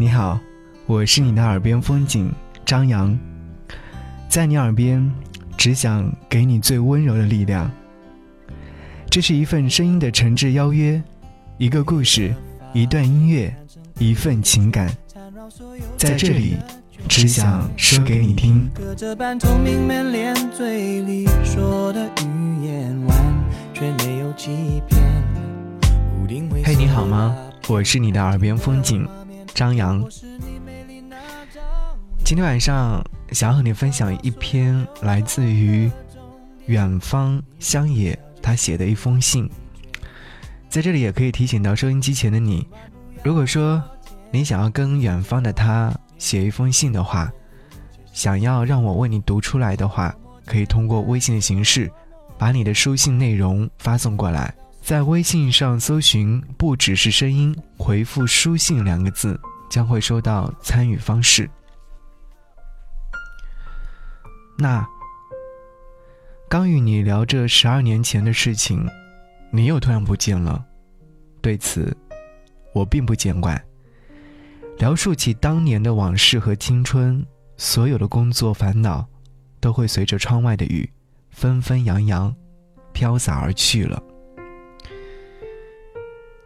你好，我是你的耳边风景张扬，在你耳边，只想给你最温柔的力量。这是一份声音的诚挚邀约，一个故事，一段音乐，一份情感，在这里，只想说给你听。嘿，你好吗？我是你的耳边风景。张扬，今天晚上想要和你分享一篇来自于远方乡野他写的一封信。在这里也可以提醒到收音机前的你，如果说你想要跟远方的他写一封信的话，想要让我为你读出来的话，可以通过微信的形式把你的书信内容发送过来，在微信上搜寻“不只是声音”，回复“书信”两个字。将会收到参与方式。那刚与你聊这十二年前的事情，你又突然不见了，对此我并不见怪。描述起当年的往事和青春，所有的工作烦恼都会随着窗外的雨纷纷扬扬飘洒而去了。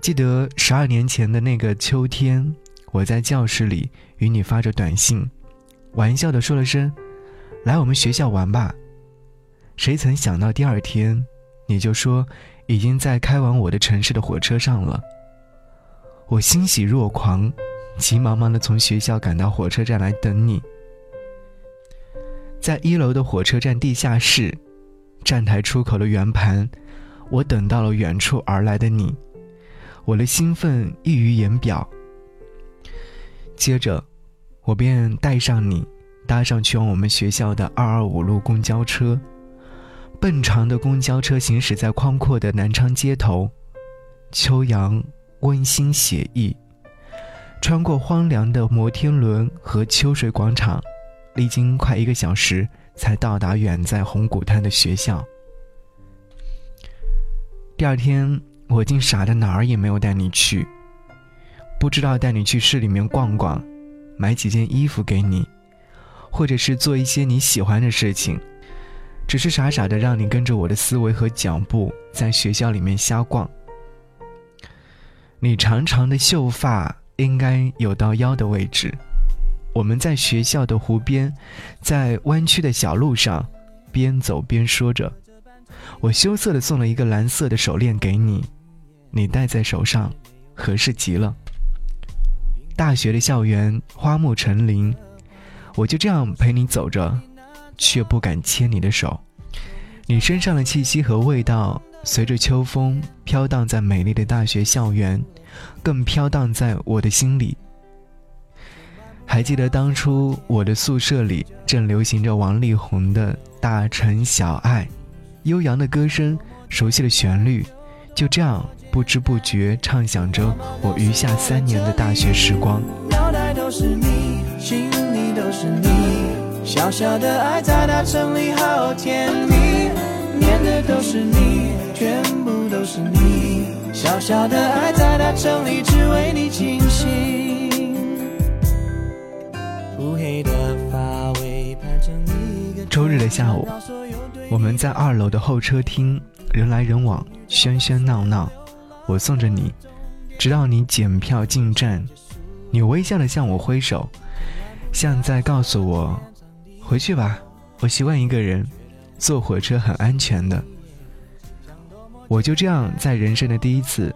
记得十二年前的那个秋天。我在教室里与你发着短信，玩笑的说了声“来我们学校玩吧”。谁曾想到第二天，你就说已经在开往我的城市的火车上了。我欣喜若狂，急忙忙的从学校赶到火车站来等你。在一楼的火车站地下室，站台出口的圆盘，我等到了远处而来的你，我的兴奋溢于言表。接着，我便带上你，搭上去往我们学校的二二五路公交车。笨长的公交车行驶在宽阔的南昌街头，秋阳温馨写意。穿过荒凉的摩天轮和秋水广场，历经快一个小时，才到达远在红谷滩的学校。第二天，我竟傻的哪儿也没有带你去。不知道带你去市里面逛逛，买几件衣服给你，或者是做一些你喜欢的事情，只是傻傻的让你跟着我的思维和脚步在学校里面瞎逛。你长长的秀发应该有到腰的位置，我们在学校的湖边，在弯曲的小路上，边走边说着。我羞涩的送了一个蓝色的手链给你，你戴在手上，合适极了。大学的校园花木成林，我就这样陪你走着，却不敢牵你的手。你身上的气息和味道，随着秋风飘荡在美丽的大学校园，更飘荡在我的心里。还记得当初我的宿舍里正流行着王力宏的《大城小爱》，悠扬的歌声，熟悉的旋律，就这样。不知不觉畅想着我余下三年的大学时光。脑袋都是你，心里都是你，小小的爱在大城里好甜蜜，念的都是你，全部都是你，小小的爱在大城里只为你倾心。乌黑的发尾盘成一个。周日的下午，我们在二楼的候车厅，人来人往，喧喧闹闹。我送着你，直到你检票进站，你微笑的向我挥手，像在告诉我，回去吧，我习惯一个人，坐火车很安全的。我就这样在人生的第一次，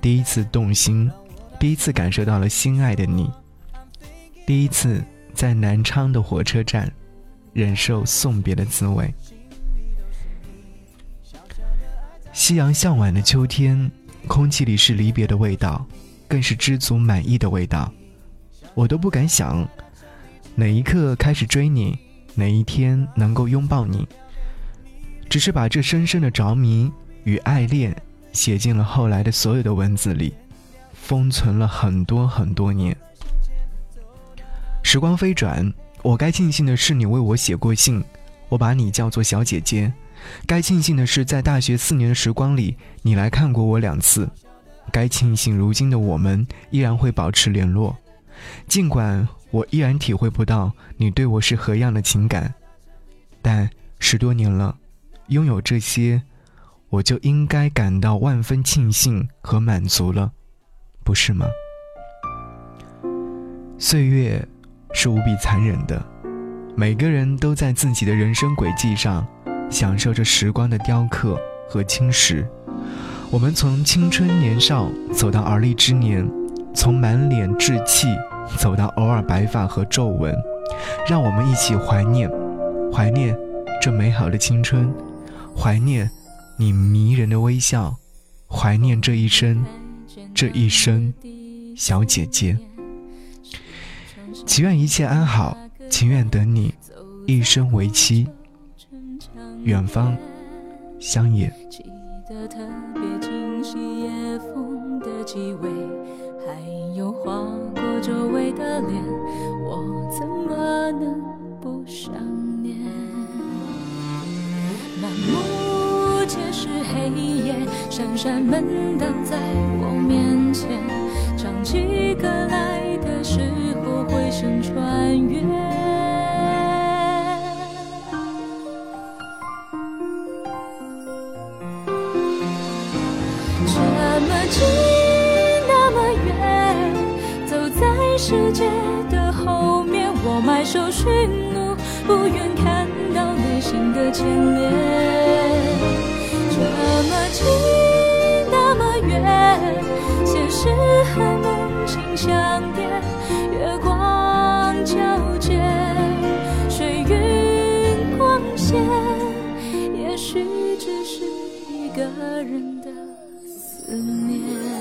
第一次动心，第一次感受到了心爱的你，第一次在南昌的火车站，忍受送别的滋味。夕阳向晚的秋天。空气里是离别的味道，更是知足满意的味道。我都不敢想，哪一刻开始追你，哪一天能够拥抱你。只是把这深深的着迷与爱恋写进了后来的所有的文字里，封存了很多很多年。时光飞转，我该庆幸的是你为我写过信，我把你叫做小姐姐。该庆幸的是，在大学四年的时光里，你来看过我两次。该庆幸，如今的我们依然会保持联络。尽管我依然体会不到你对我是何样的情感，但十多年了，拥有这些，我就应该感到万分庆幸和满足了，不是吗？岁月是无比残忍的，每个人都在自己的人生轨迹上，享受着时光的雕刻和侵蚀。我们从青春年少走到而立之年，从满脸稚气走到偶尔白发和皱纹，让我们一起怀念，怀念这美好的青春，怀念你迷人的微笑，怀念这一生，这一生，小姐姐。祈愿一切安好，情愿等你一生为妻。远方，乡野。记得特别清晰，夜风的气味，还有划过周围的脸，我怎么能不想念？满目皆是黑夜，闪闪门挡在我面前，唱起歌来的时世界的后面，我埋首寻路，不愿看到内心的牵连。这么近那么远，现实和梦境相连，月光皎洁，水云光线，也许只是一个人的。思念。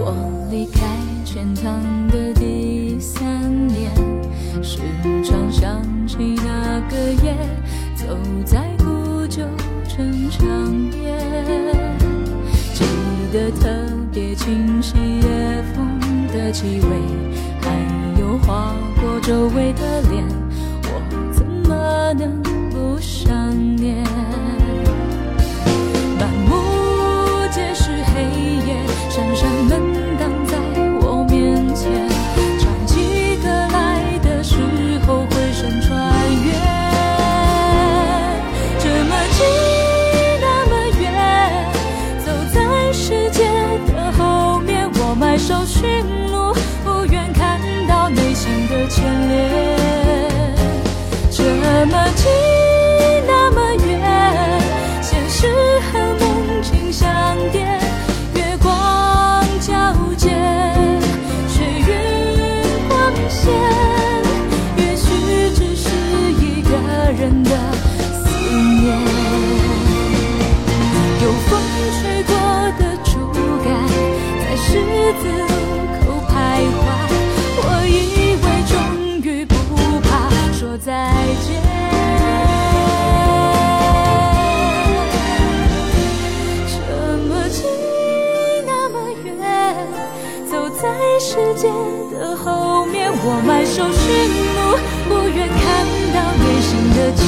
我离开钱塘的第三年，时常想起那个夜，走在古旧城墙边，记得特别清晰，夜风的气味，还有划过周围的脸，我怎么能不想念？十。字路口徘徊，我以为终于不怕说再见。这么近，那么远，走在世界的后面，我埋首寻路，不愿看到内心的牵